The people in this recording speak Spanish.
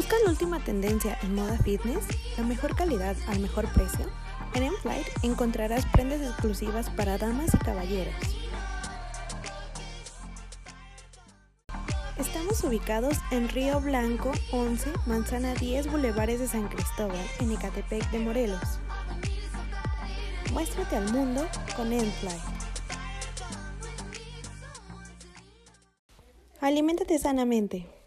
¿Buscas la última tendencia en moda fitness? ¿La mejor calidad al mejor precio? En Enflight encontrarás prendas exclusivas para damas y caballeros. Estamos ubicados en Río Blanco 11, Manzana 10, Bulevares de San Cristóbal, en Ecatepec de Morelos. Muéstrate al mundo con Enflight. Aliméntate sanamente.